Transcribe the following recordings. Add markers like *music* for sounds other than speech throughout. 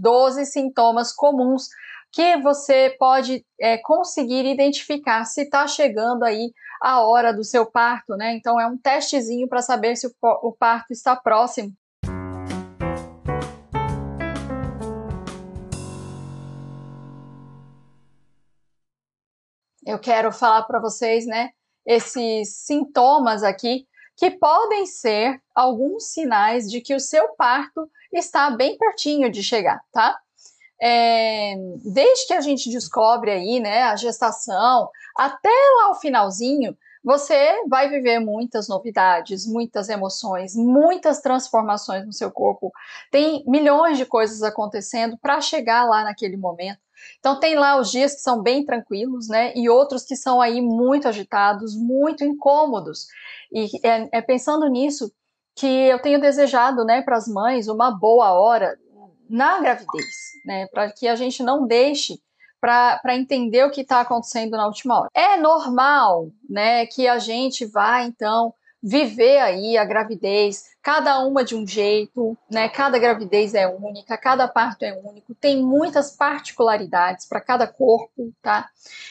12 sintomas comuns que você pode é, conseguir identificar se está chegando aí a hora do seu parto, né? Então é um testezinho para saber se o, parto está próximo. Eu quero falar para vocês, né, esses sintomas aqui que podem ser alguns sinais de que o seu parto está bem pertinho de chegar, tá? É, desde que a gente descobre aí, né, a gestação, até lá o finalzinho, você vai viver muitas novidades, muitas emoções, muitas transformações no seu corpo. Tem milhões de coisas acontecendo para chegar lá naquele momento. Então tem lá os dias que são bem tranquilos, né? E outros que são aí muito agitados, muito incômodos. E é, é pensando nisso que eu tenho desejado, né, para as mães uma boa hora na gravidez, né? Para que a gente não deixe para entender o que está acontecendo na última hora. É normal, né, que a gente vá então viver aí a gravidez, cada uma de um jeito, né? Cada gravidez é única, cada parto é único, tem muitas particularidades para cada corpo, tá?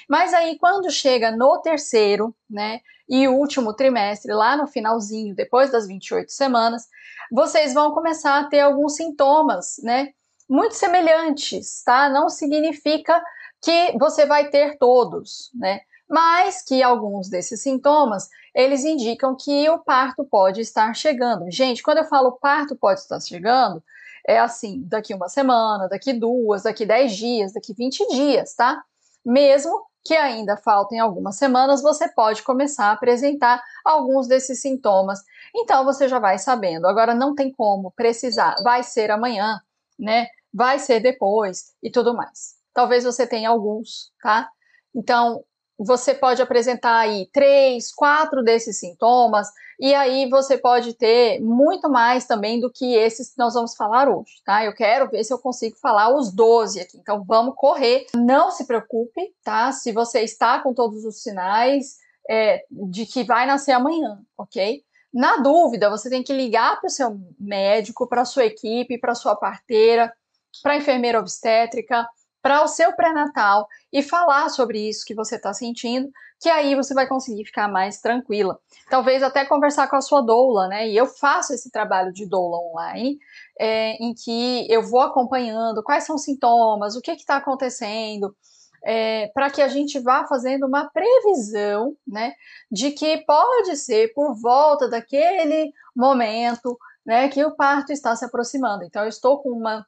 Mas aí quando chega no terceiro, né, e último trimestre, lá no finalzinho, depois das 28 semanas, vocês vão começar a ter alguns sintomas, né? Muito semelhantes, tá? Não significa que você vai ter todos, né? Mas que alguns desses sintomas eles indicam que o parto pode estar chegando. Gente, quando eu falo parto pode estar chegando, é assim, daqui uma semana, daqui duas, daqui dez dias, daqui 20 dias, tá? Mesmo que ainda faltem algumas semanas, você pode começar a apresentar alguns desses sintomas. Então você já vai sabendo. Agora não tem como precisar, vai ser amanhã, né? Vai ser depois e tudo mais. Talvez você tenha alguns, tá? Então, você pode apresentar aí três, quatro desses sintomas, e aí você pode ter muito mais também do que esses que nós vamos falar hoje, tá? Eu quero ver se eu consigo falar os 12 aqui, então vamos correr. Não se preocupe, tá? Se você está com todos os sinais é, de que vai nascer amanhã, ok? Na dúvida, você tem que ligar para o seu médico, para a sua equipe, para a sua parteira, para a enfermeira obstétrica, para o seu pré-natal e falar sobre isso que você está sentindo, que aí você vai conseguir ficar mais tranquila. Talvez até conversar com a sua doula, né? E eu faço esse trabalho de doula online, é, em que eu vou acompanhando quais são os sintomas, o que está acontecendo, é, para que a gente vá fazendo uma previsão, né, de que pode ser por volta daquele momento, né, que o parto está se aproximando. Então, eu estou com uma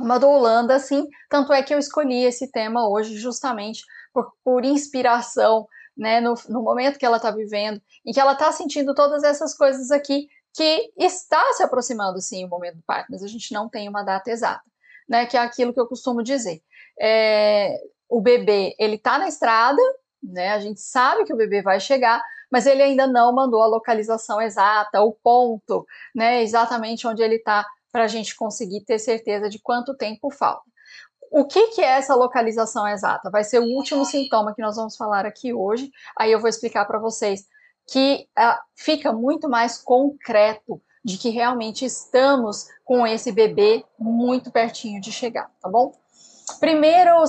uma do Holanda, assim, tanto é que eu escolhi esse tema hoje justamente por, por inspiração, né, no, no momento que ela está vivendo, e que ela está sentindo todas essas coisas aqui, que está se aproximando, sim, o momento do parto, mas a gente não tem uma data exata, né, que é aquilo que eu costumo dizer. É, o bebê, ele está na estrada, né, a gente sabe que o bebê vai chegar, mas ele ainda não mandou a localização exata, o ponto, né, exatamente onde ele está para a gente conseguir ter certeza de quanto tempo falta. O que, que, é essa localização exata? Vai ser o último sintoma que nós vamos falar aqui hoje. Aí eu vou explicar para vocês que uh, fica muito mais concreto de que realmente estamos com esse bebê muito pertinho de chegar, tá bom? Primeiro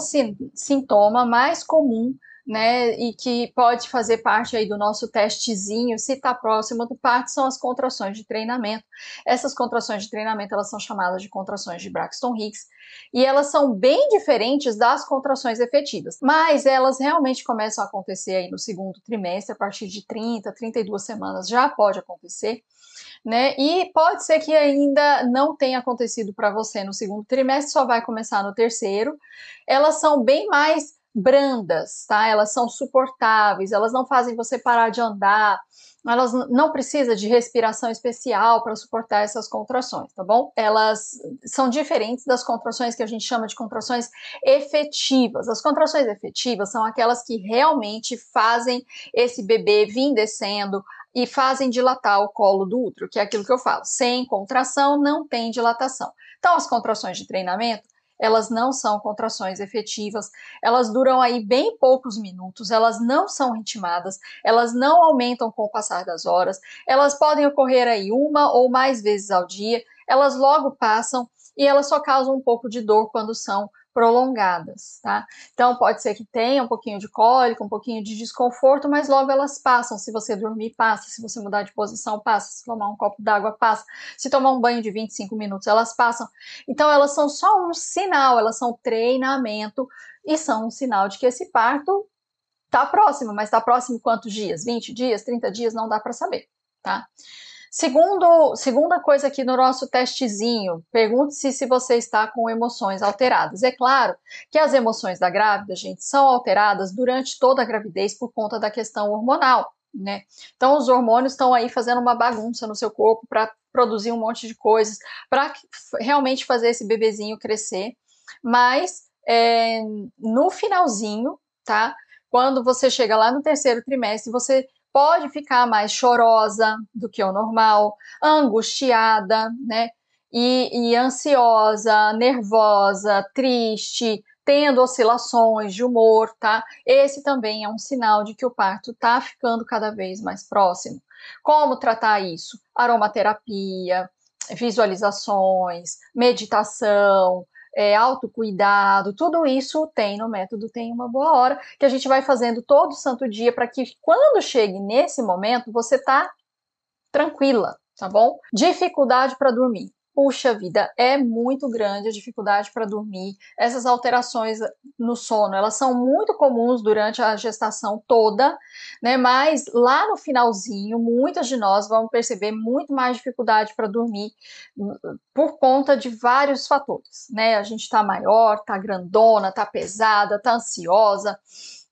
sintoma mais comum né, e que pode fazer parte aí do nosso testezinho, se está próximo do parto, são as contrações de treinamento. Essas contrações de treinamento, elas são chamadas de contrações de Braxton Hicks, e elas são bem diferentes das contrações efetivas, mas elas realmente começam a acontecer aí no segundo trimestre, a partir de 30, 32 semanas já pode acontecer, né? E pode ser que ainda não tenha acontecido para você no segundo trimestre, só vai começar no terceiro. Elas são bem mais brandas, tá? Elas são suportáveis, elas não fazem você parar de andar, elas não precisa de respiração especial para suportar essas contrações, tá bom? Elas são diferentes das contrações que a gente chama de contrações efetivas. As contrações efetivas são aquelas que realmente fazem esse bebê vir descendo e fazem dilatar o colo do útero, que é aquilo que eu falo. Sem contração não tem dilatação. Então, as contrações de treinamento elas não são contrações efetivas, elas duram aí bem poucos minutos, elas não são ritmadas, elas não aumentam com o passar das horas, elas podem ocorrer aí uma ou mais vezes ao dia, elas logo passam e elas só causam um pouco de dor quando são prolongadas, tá? Então pode ser que tenha um pouquinho de cólica, um pouquinho de desconforto, mas logo elas passam. Se você dormir, passa. Se você mudar de posição, passa. Se tomar um copo d'água, passa. Se tomar um banho de 25 minutos, elas passam. Então elas são só um sinal, elas são treinamento e são um sinal de que esse parto tá próximo, mas tá próximo quantos dias? 20 dias, 30 dias, não dá para saber, tá? Segundo, segunda coisa aqui no nosso testezinho, pergunte-se se você está com emoções alteradas. É claro que as emoções da grávida, gente, são alteradas durante toda a gravidez por conta da questão hormonal, né? Então, os hormônios estão aí fazendo uma bagunça no seu corpo para produzir um monte de coisas, para realmente fazer esse bebezinho crescer. Mas é, no finalzinho, tá? Quando você chega lá no terceiro trimestre, você pode ficar mais chorosa do que o normal, angustiada, né? E, e ansiosa, nervosa, triste, tendo oscilações de humor, tá? Esse também é um sinal de que o parto tá ficando cada vez mais próximo. Como tratar isso? Aromaterapia, visualizações, meditação, é, autocuidado, tudo isso tem no método Tem Uma Boa Hora, que a gente vai fazendo todo santo dia para que quando chegue nesse momento você tá tranquila, tá bom? Dificuldade para dormir puxa vida, é muito grande a dificuldade para dormir. Essas alterações no sono, elas são muito comuns durante a gestação toda, né? Mas lá no finalzinho, muitas de nós vão perceber muito mais dificuldade para dormir hum, por conta de vários fatores, né? A gente está maior, está grandona, está pesada, está ansiosa.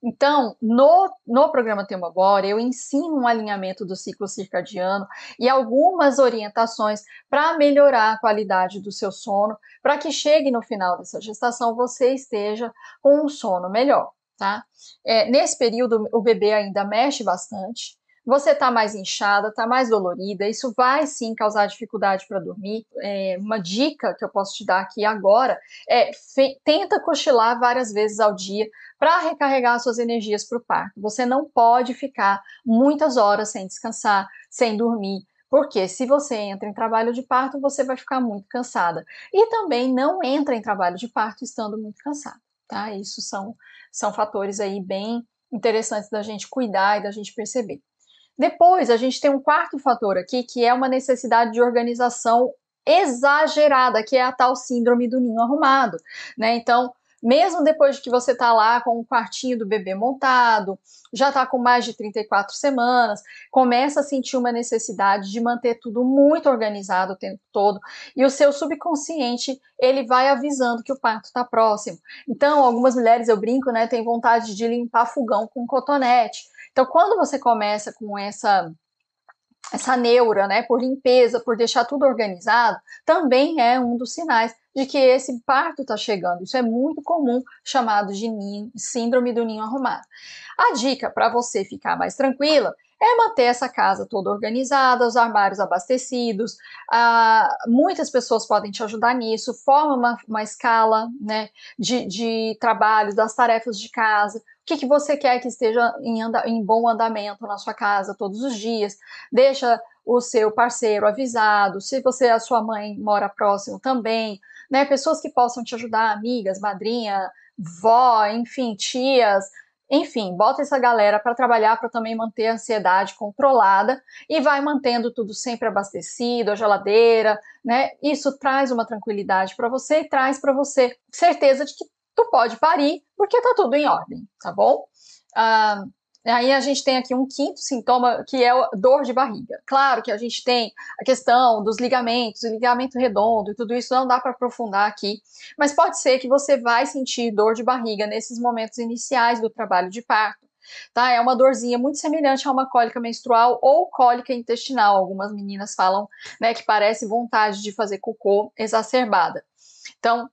Então, no, no programa Tema Agora, eu ensino um alinhamento do ciclo circadiano e algumas orientações para melhorar a qualidade do seu sono, para que chegue no final dessa gestação você esteja com um sono melhor, tá? É, nesse período, o bebê ainda mexe bastante, você está mais inchada, está mais dolorida, isso vai sim causar dificuldade para dormir. É, uma dica que eu posso te dar aqui agora é tenta cochilar várias vezes ao dia para recarregar suas energias para o parto. Você não pode ficar muitas horas sem descansar, sem dormir, porque se você entra em trabalho de parto, você vai ficar muito cansada. E também não entra em trabalho de parto estando muito cansada, tá? Isso são, são fatores aí bem interessantes da gente cuidar e da gente perceber. Depois, a gente tem um quarto fator aqui, que é uma necessidade de organização exagerada, que é a tal síndrome do ninho arrumado, né? Então, mesmo depois de que você está lá com o quartinho do bebê montado, já está com mais de 34 semanas, começa a sentir uma necessidade de manter tudo muito organizado o tempo todo, e o seu subconsciente, ele vai avisando que o parto está próximo. Então, algumas mulheres, eu brinco, né, tem vontade de limpar fogão com cotonete, então, quando você começa com essa essa neura, né, por limpeza, por deixar tudo organizado, também é um dos sinais de que esse parto está chegando. Isso é muito comum, chamado de ninho, síndrome do ninho arrumado. A dica para você ficar mais tranquila é manter essa casa toda organizada, os armários abastecidos. Ah, muitas pessoas podem te ajudar nisso. Forma uma, uma escala né, de, de trabalho, das tarefas de casa que, que você quer que esteja em, anda, em bom andamento na sua casa todos os dias. Deixa o seu parceiro avisado, se você a sua mãe mora próximo também, né? Pessoas que possam te ajudar, amigas, madrinha, vó, enfim, tias, enfim, bota essa galera para trabalhar para também manter a ansiedade controlada e vai mantendo tudo sempre abastecido, a geladeira, né? Isso traz uma tranquilidade para você e traz para você certeza de que tu pode parir, porque tá tudo em ordem, tá bom? Ah, aí a gente tem aqui um quinto sintoma, que é dor de barriga. Claro que a gente tem a questão dos ligamentos, ligamento redondo e tudo isso não dá para aprofundar aqui, mas pode ser que você vai sentir dor de barriga nesses momentos iniciais do trabalho de parto. Tá? É uma dorzinha muito semelhante a uma cólica menstrual ou cólica intestinal. Algumas meninas falam né, que parece vontade de fazer cocô exacerbada. Então,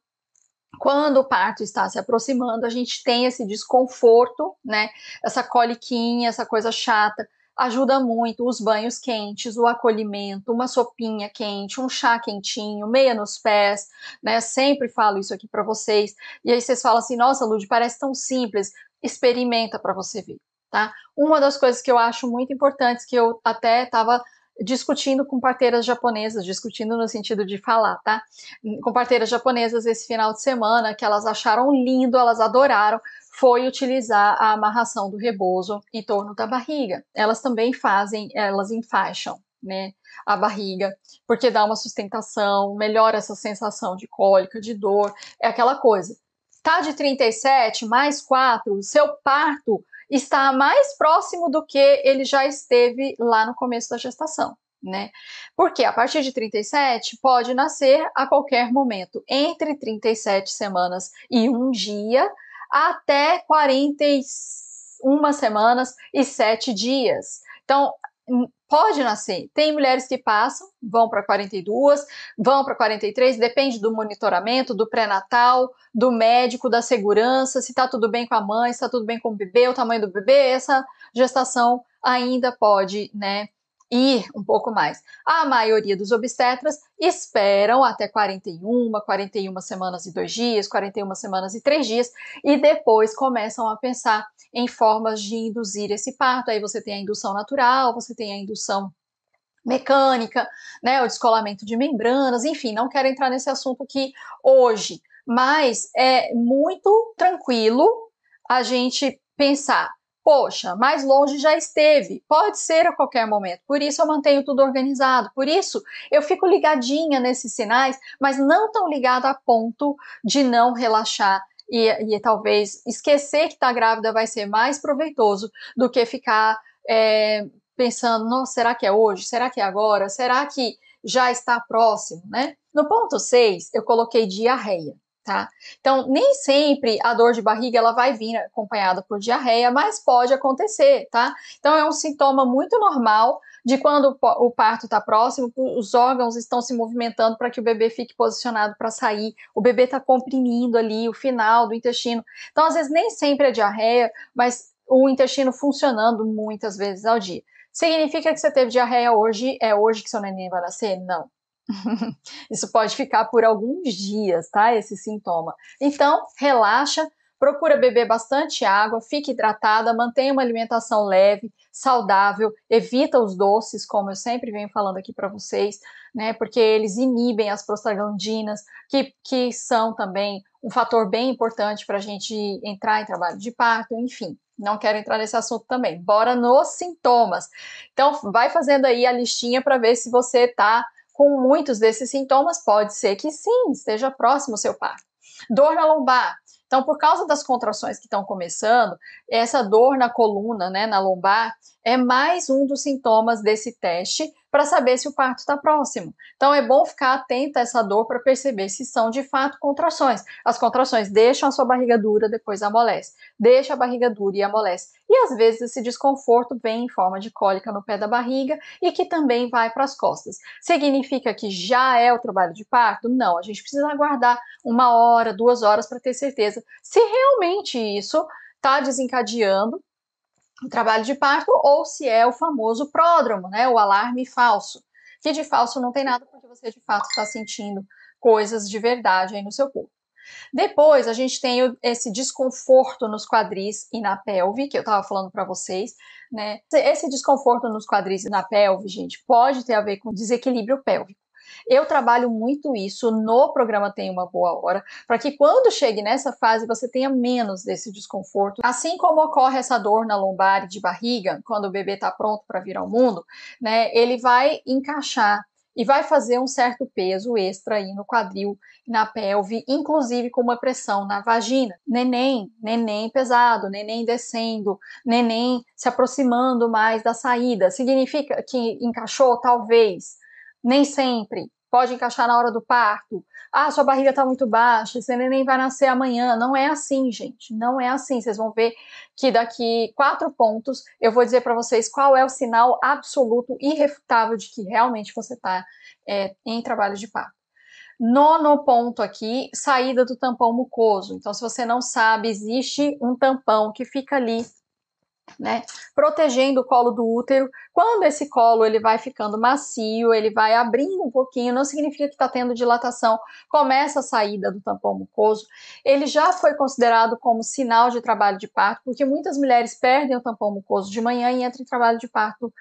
quando o parto está se aproximando, a gente tem esse desconforto, né? Essa coliquinha, essa coisa chata. Ajuda muito os banhos quentes, o acolhimento, uma sopinha quente, um chá quentinho, meia nos pés, né? Sempre falo isso aqui para vocês. E aí vocês falam assim: nossa, Lud, parece tão simples. Experimenta para você ver, tá? Uma das coisas que eu acho muito importantes, que eu até estava discutindo com parteiras japonesas, discutindo no sentido de falar, tá? Com parteiras japonesas esse final de semana, que elas acharam lindo, elas adoraram, foi utilizar a amarração do rebozo em torno da barriga. Elas também fazem, elas enfaixam, né, a barriga, porque dá uma sustentação, melhora essa sensação de cólica, de dor, é aquela coisa. Tá de 37 mais 4, seu parto está mais próximo do que ele já esteve lá no começo da gestação. Né? Porque a partir de 37 pode nascer a qualquer momento, entre 37 semanas e um dia, até 41 semanas e 7 dias. Então, pode nascer. Tem mulheres que passam, vão para 42, vão para 43, depende do monitoramento, do pré-natal, do médico, da segurança, se está tudo bem com a mãe, se está tudo bem com o bebê, o tamanho do bebê, essa gestação ainda pode, né, ir um pouco mais. A maioria dos obstetras esperam até 41, 41 semanas e dois dias, 41 semanas e três dias, e depois começam a pensar em formas de induzir esse parto. Aí você tem a indução natural, você tem a indução mecânica, né, o descolamento de membranas, enfim, não quero entrar nesse assunto aqui hoje, mas é muito tranquilo a gente pensar Poxa, mais longe já esteve. Pode ser a qualquer momento. Por isso eu mantenho tudo organizado. Por isso eu fico ligadinha nesses sinais, mas não tão ligada a ponto de não relaxar e, e talvez esquecer que está grávida vai ser mais proveitoso do que ficar é, pensando, nossa, será que é hoje? Será que é agora? Será que já está próximo, né? No ponto 6, eu coloquei diarreia tá? Então, nem sempre a dor de barriga ela vai vir acompanhada por diarreia, mas pode acontecer, tá? Então, é um sintoma muito normal de quando o parto está próximo, os órgãos estão se movimentando para que o bebê fique posicionado para sair, o bebê está comprimindo ali o final do intestino. Então, às vezes, nem sempre é diarreia, mas o intestino funcionando muitas vezes ao dia. Significa que você teve diarreia hoje, é hoje que seu neném vai nascer? Não. *laughs* Isso pode ficar por alguns dias, tá? Esse sintoma. Então, relaxa, procura beber bastante água, fique hidratada, mantenha uma alimentação leve, saudável, evita os doces, como eu sempre venho falando aqui para vocês, né? Porque eles inibem as prostaglandinas, que, que são também um fator bem importante para a gente entrar em trabalho de parto, enfim. Não quero entrar nesse assunto também. Bora nos sintomas. Então, vai fazendo aí a listinha para ver se você está com muitos desses sintomas, pode ser que sim, esteja próximo ao seu parto. Dor na lombar. Então, por causa das contrações que estão começando, essa dor na coluna, né, na lombar, é mais um dos sintomas desse teste para saber se o parto está próximo. Então é bom ficar atenta a essa dor para perceber se são de fato contrações. As contrações deixam a sua barriga dura, depois amolece. Deixa a barriga dura e amolece. E às vezes esse desconforto vem em forma de cólica no pé da barriga e que também vai para as costas. Significa que já é o trabalho de parto? Não, a gente precisa aguardar uma hora, duas horas para ter certeza se realmente isso está desencadeando o trabalho de parto ou se é o famoso pródromo, né, o alarme falso, que de falso não tem nada porque você de fato está sentindo coisas de verdade aí no seu corpo. Depois a gente tem esse desconforto nos quadris e na pelve, que eu estava falando para vocês, né? Esse desconforto nos quadris e na pelve, gente, pode ter a ver com desequilíbrio pélvico. Eu trabalho muito isso no programa Tem uma Boa Hora, para que quando chegue nessa fase você tenha menos desse desconforto. Assim como ocorre essa dor na lombar e de barriga, quando o bebê está pronto para vir ao mundo, né, ele vai encaixar e vai fazer um certo peso extra aí no quadril, na pelve, inclusive com uma pressão na vagina. Neném, neném pesado, neném descendo, neném se aproximando mais da saída. Significa que encaixou? Talvez. Nem sempre. Pode encaixar na hora do parto. Ah, sua barriga está muito baixa, seu neném vai nascer amanhã. Não é assim, gente. Não é assim. Vocês vão ver que daqui quatro pontos eu vou dizer para vocês qual é o sinal absoluto, irrefutável de que realmente você está é, em trabalho de parto. Nono ponto aqui, saída do tampão mucoso. Então, se você não sabe, existe um tampão que fica ali né, protegendo o colo do útero. Quando esse colo ele vai ficando macio, ele vai abrindo um pouquinho, não significa que está tendo dilatação, começa a saída do tampão mucoso. Ele já foi considerado como sinal de trabalho de parto, porque muitas mulheres perdem o tampão mucoso de manhã e entram em trabalho de parto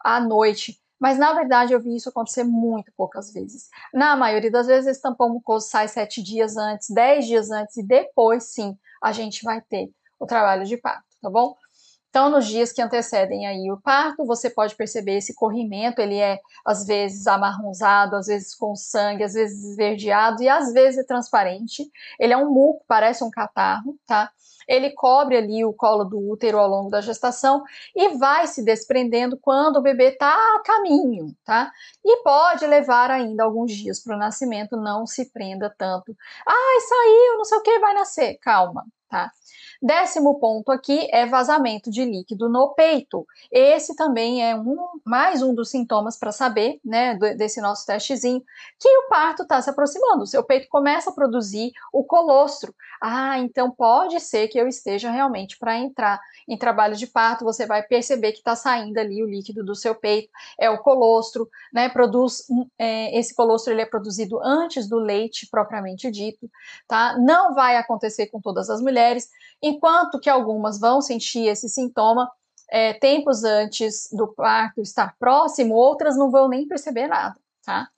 à noite. Mas na verdade eu vi isso acontecer muito poucas vezes. Na maioria das vezes, esse tampão mucoso sai sete dias antes, dez dias antes, e depois sim a gente vai ter o trabalho de parto, tá bom? Então, nos dias que antecedem aí o parto, você pode perceber esse corrimento, ele é às vezes amarronzado, às vezes com sangue, às vezes esverdeado e às vezes é transparente. Ele é um muco, parece um catarro, tá? Ele cobre ali o colo do útero ao longo da gestação e vai se desprendendo quando o bebê está a caminho, tá? E pode levar ainda alguns dias para o nascimento, não se prenda tanto. Ai, saiu, não sei o que, vai nascer. Calma, tá? Décimo ponto aqui é vazamento de líquido no peito. Esse também é um, mais um dos sintomas para saber, né, desse nosso testezinho, que o parto está se aproximando. O seu peito começa a produzir o colostro. Ah, então pode ser que eu esteja realmente para entrar em trabalho de parto. Você vai perceber que está saindo ali o líquido do seu peito. É o colostro, né? Produz é, esse colostro ele é produzido antes do leite propriamente dito, tá? Não vai acontecer com todas as mulheres enquanto que algumas vão sentir esse sintoma é, tempos antes do parto estar próximo, outras não vão nem perceber nada, tá?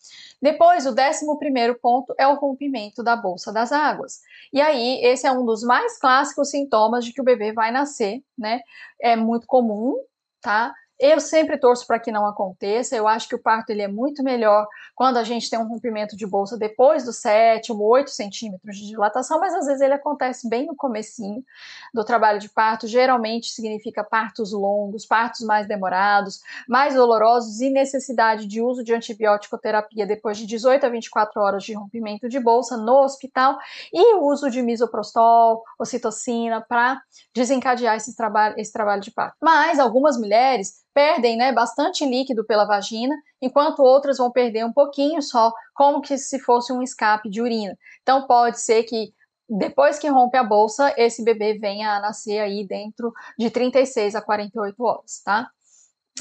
Depois, o décimo primeiro ponto é o rompimento da bolsa das águas. E aí, esse é um dos mais clássicos sintomas de que o bebê vai nascer, né? É muito comum, tá? Eu sempre torço para que não aconteça. Eu acho que o parto ele é muito melhor quando a gente tem um rompimento de bolsa depois do sétimo, 8 centímetros de dilatação, mas às vezes ele acontece bem no comecinho do trabalho de parto. Geralmente significa partos longos, partos mais demorados, mais dolorosos e necessidade de uso de antibiótico terapia depois de 18 a 24 horas de rompimento de bolsa no hospital e uso de misoprostol, ocitocina para desencadear esse trabalho, esse trabalho de parto. Mas algumas mulheres perdem né, bastante líquido pela vagina, enquanto outras vão perder um pouquinho só, como que se fosse um escape de urina. Então pode ser que depois que rompe a bolsa, esse bebê venha a nascer aí dentro de 36 a 48 horas, tá?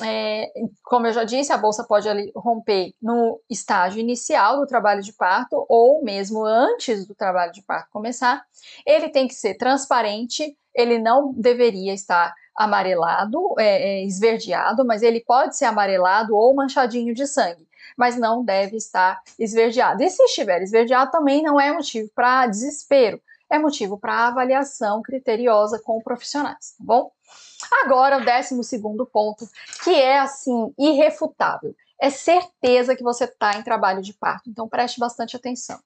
É, como eu já disse, a bolsa pode romper no estágio inicial do trabalho de parto ou mesmo antes do trabalho de parto começar. Ele tem que ser transparente, ele não deveria estar amarelado, é, é, esverdeado, mas ele pode ser amarelado ou manchadinho de sangue, mas não deve estar esverdeado. E se estiver esverdeado, também não é motivo para desespero, é motivo para avaliação criteriosa com profissionais, tá bom? Agora, o décimo segundo ponto, que é assim, irrefutável. É certeza que você está em trabalho de parto, então preste bastante atenção.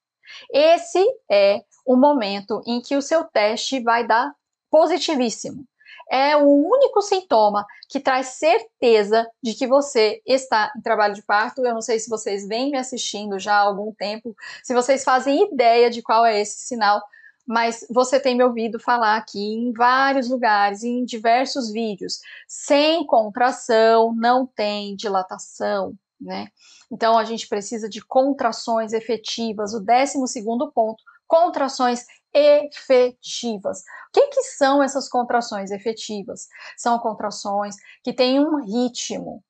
Esse é o momento em que o seu teste vai dar positivíssimo é o único sintoma que traz certeza de que você está em trabalho de parto. Eu não sei se vocês vêm me assistindo já há algum tempo, se vocês fazem ideia de qual é esse sinal, mas você tem me ouvido falar aqui em vários lugares, em diversos vídeos. Sem contração, não tem dilatação, né? Então a gente precisa de contrações efetivas. O décimo segundo ponto, contrações efetivas. O que, que são essas contrações efetivas? São contrações que têm um ritmo.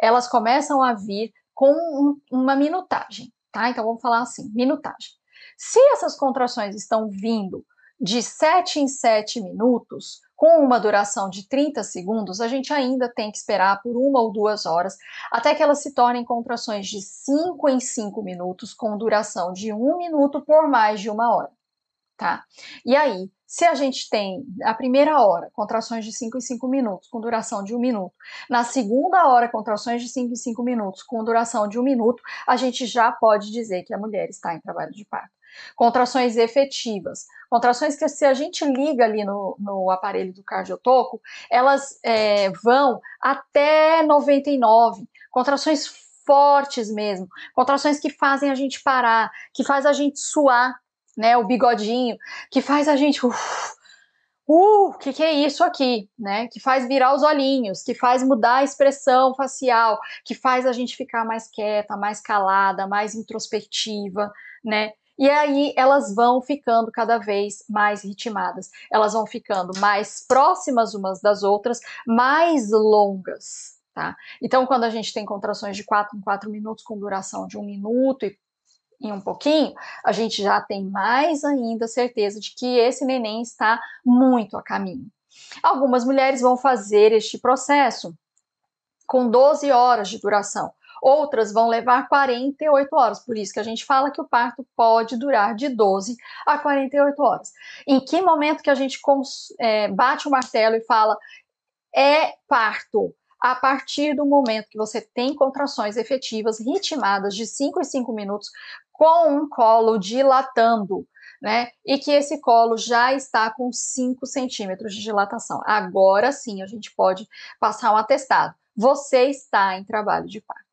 Elas começam a vir com um, uma minutagem, tá? Então vamos falar assim, minutagem. Se essas contrações estão vindo de 7 em 7 minutos, com uma duração de 30 segundos, a gente ainda tem que esperar por uma ou duas horas até que elas se tornem contrações de 5 em 5 minutos, com duração de 1 minuto por mais de uma hora tá? E aí, se a gente tem a primeira hora contrações de 5 em 5 minutos, com duração de 1 minuto, na segunda hora contrações de 5 em 5 minutos, com duração de 1 minuto, a gente já pode dizer que a mulher está em trabalho de parto. Contrações efetivas, contrações que se a gente liga ali no, no aparelho do cardiotoco, elas é, vão até 99, contrações fortes mesmo, contrações que fazem a gente parar, que faz a gente suar, né, o bigodinho, que faz a gente, uf, uh, o que, que é isso aqui, né? Que faz virar os olhinhos, que faz mudar a expressão facial, que faz a gente ficar mais quieta, mais calada, mais introspectiva, né? E aí elas vão ficando cada vez mais ritmadas, elas vão ficando mais próximas umas das outras, mais longas, tá? Então, quando a gente tem contrações de 4 em 4 minutos com duração de um minuto e em um pouquinho, a gente já tem mais ainda certeza de que esse neném está muito a caminho. Algumas mulheres vão fazer este processo com 12 horas de duração, outras vão levar 48 horas. Por isso que a gente fala que o parto pode durar de 12 a 48 horas. Em que momento que a gente é, bate o martelo e fala é parto? A partir do momento que você tem contrações efetivas ritmadas de 5 em 5 minutos com um colo dilatando né? E que esse colo já está com 5 centímetros de dilatação. Agora sim a gente pode passar um atestado. Você está em trabalho de parto.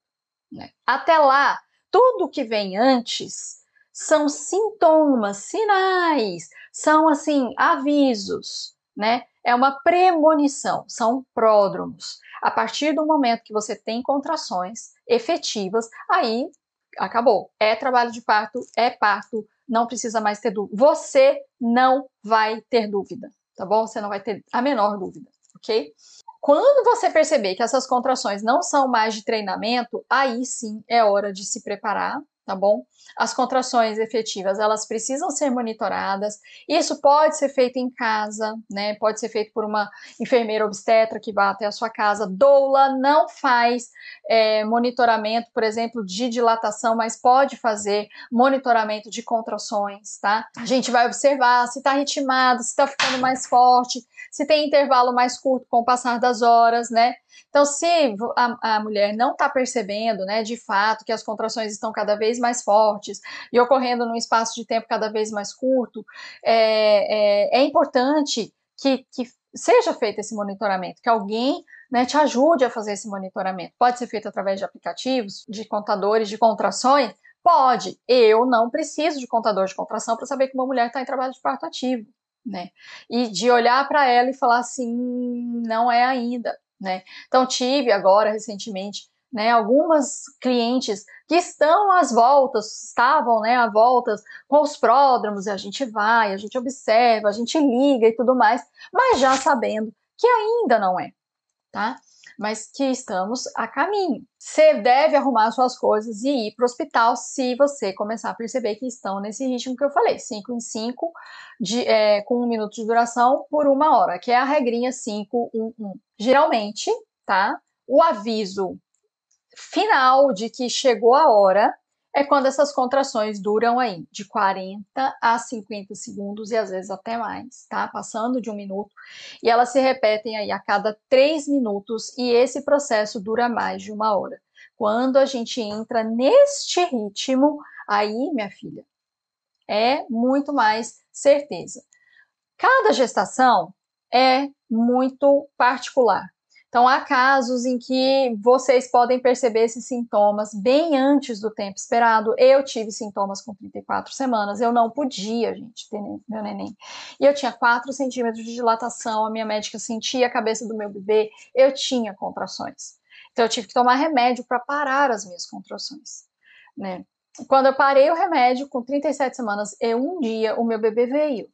Né? Até lá, tudo que vem antes são sintomas, sinais, são assim avisos, né? É uma premonição, são pródromos. A partir do momento que você tem contrações efetivas, aí acabou. É trabalho de parto, é parto, não precisa mais ter dúvida. Você não vai ter dúvida, tá bom? Você não vai ter a menor dúvida, ok? Quando você perceber que essas contrações não são mais de treinamento, aí sim é hora de se preparar tá bom? As contrações efetivas, elas precisam ser monitoradas. Isso pode ser feito em casa, né? Pode ser feito por uma enfermeira obstetra que vá até a sua casa. Doula não faz é, monitoramento, por exemplo, de dilatação, mas pode fazer monitoramento de contrações, tá? A gente vai observar se está ritmado, se está ficando mais forte, se tem intervalo mais curto com o passar das horas, né? Então, se a, a mulher não está percebendo, né, de fato, que as contrações estão cada vez mais fortes e ocorrendo num espaço de tempo cada vez mais curto, é, é, é importante que, que seja feito esse monitoramento, que alguém né, te ajude a fazer esse monitoramento. Pode ser feito através de aplicativos, de contadores de contrações? Pode. Eu não preciso de contador de contração para saber que uma mulher está em trabalho de parto ativo. Né? E de olhar para ela e falar assim, não é ainda né? Então tive agora recentemente, né, algumas clientes que estão às voltas, estavam, né, à voltas com os pródromos, e a gente vai, a gente observa, a gente liga e tudo mais, mas já sabendo que ainda não é, tá? Mas que estamos a caminho. Você deve arrumar suas coisas e ir para o hospital se você começar a perceber que estão nesse ritmo que eu falei, 5 em 5, é, com um minuto de duração por uma hora, que é a regrinha 5, 1, 1. Geralmente, tá? O aviso final de que chegou a hora é quando essas contrações duram aí de 40 a 50 segundos e às vezes até mais, tá? Passando de um minuto. E elas se repetem aí a cada três minutos e esse processo dura mais de uma hora. Quando a gente entra neste ritmo, aí, minha filha, é muito mais certeza. Cada gestação é muito particular. Então, há casos em que vocês podem perceber esses sintomas bem antes do tempo esperado. Eu tive sintomas com 34 semanas, eu não podia, gente, ter meu neném. E eu tinha 4 centímetros de dilatação, a minha médica sentia a cabeça do meu bebê, eu tinha contrações. Então, eu tive que tomar remédio para parar as minhas contrações, né? Quando eu parei o remédio, com 37 semanas, eu, um dia, o meu bebê veio.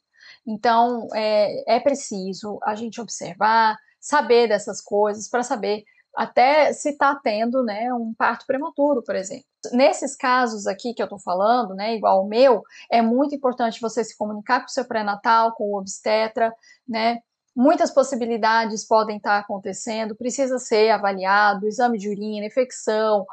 Então, é, é preciso a gente observar, saber dessas coisas, para saber até se está tendo né, um parto prematuro, por exemplo. Nesses casos aqui que eu estou falando, né, igual o meu, é muito importante você se comunicar com o seu pré-natal, com o obstetra, né? Muitas possibilidades podem estar tá acontecendo, precisa ser avaliado, exame de urina, infecção,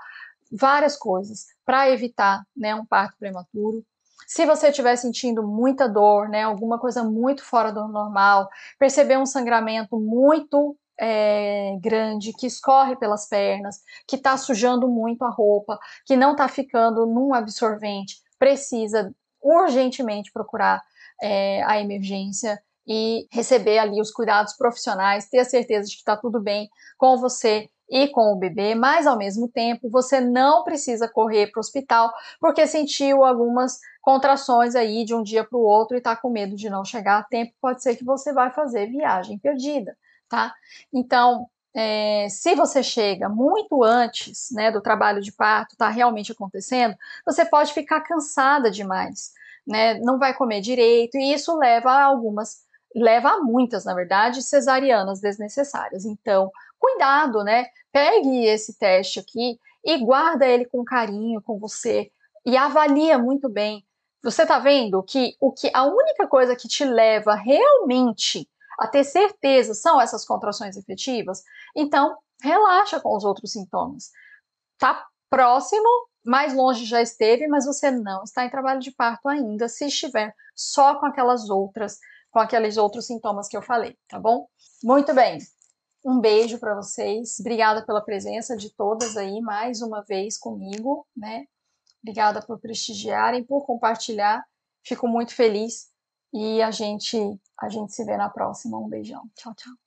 várias coisas para evitar né, um parto prematuro. Se você estiver sentindo muita dor, né, alguma coisa muito fora do normal, perceber um sangramento muito é, grande que escorre pelas pernas, que está sujando muito a roupa, que não está ficando num absorvente, precisa urgentemente procurar é, a emergência e receber ali os cuidados profissionais, ter a certeza de que está tudo bem com você e com o bebê, mas ao mesmo tempo você não precisa correr para o hospital porque sentiu algumas contrações aí de um dia para o outro e está com medo de não chegar a tempo, pode ser que você vai fazer viagem perdida, tá? Então, é, se você chega muito antes né, do trabalho de parto, está realmente acontecendo, você pode ficar cansada demais, né? Não vai comer direito, e isso leva a algumas, leva a muitas, na verdade, cesarianas desnecessárias. Então, cuidado, né? Pegue esse teste aqui e guarda ele com carinho com você e avalia muito bem. Você está vendo que o que a única coisa que te leva realmente a ter certeza são essas contrações efetivas? Então, relaxa com os outros sintomas. Tá próximo, mais longe já esteve, mas você não está em trabalho de parto ainda, se estiver só com aquelas outras, com aqueles outros sintomas que eu falei, tá bom? Muito bem. Um beijo para vocês. Obrigada pela presença de todas aí mais uma vez comigo, né? Obrigada por prestigiarem, por compartilhar. Fico muito feliz e a gente a gente se vê na próxima. Um beijão. Tchau, tchau.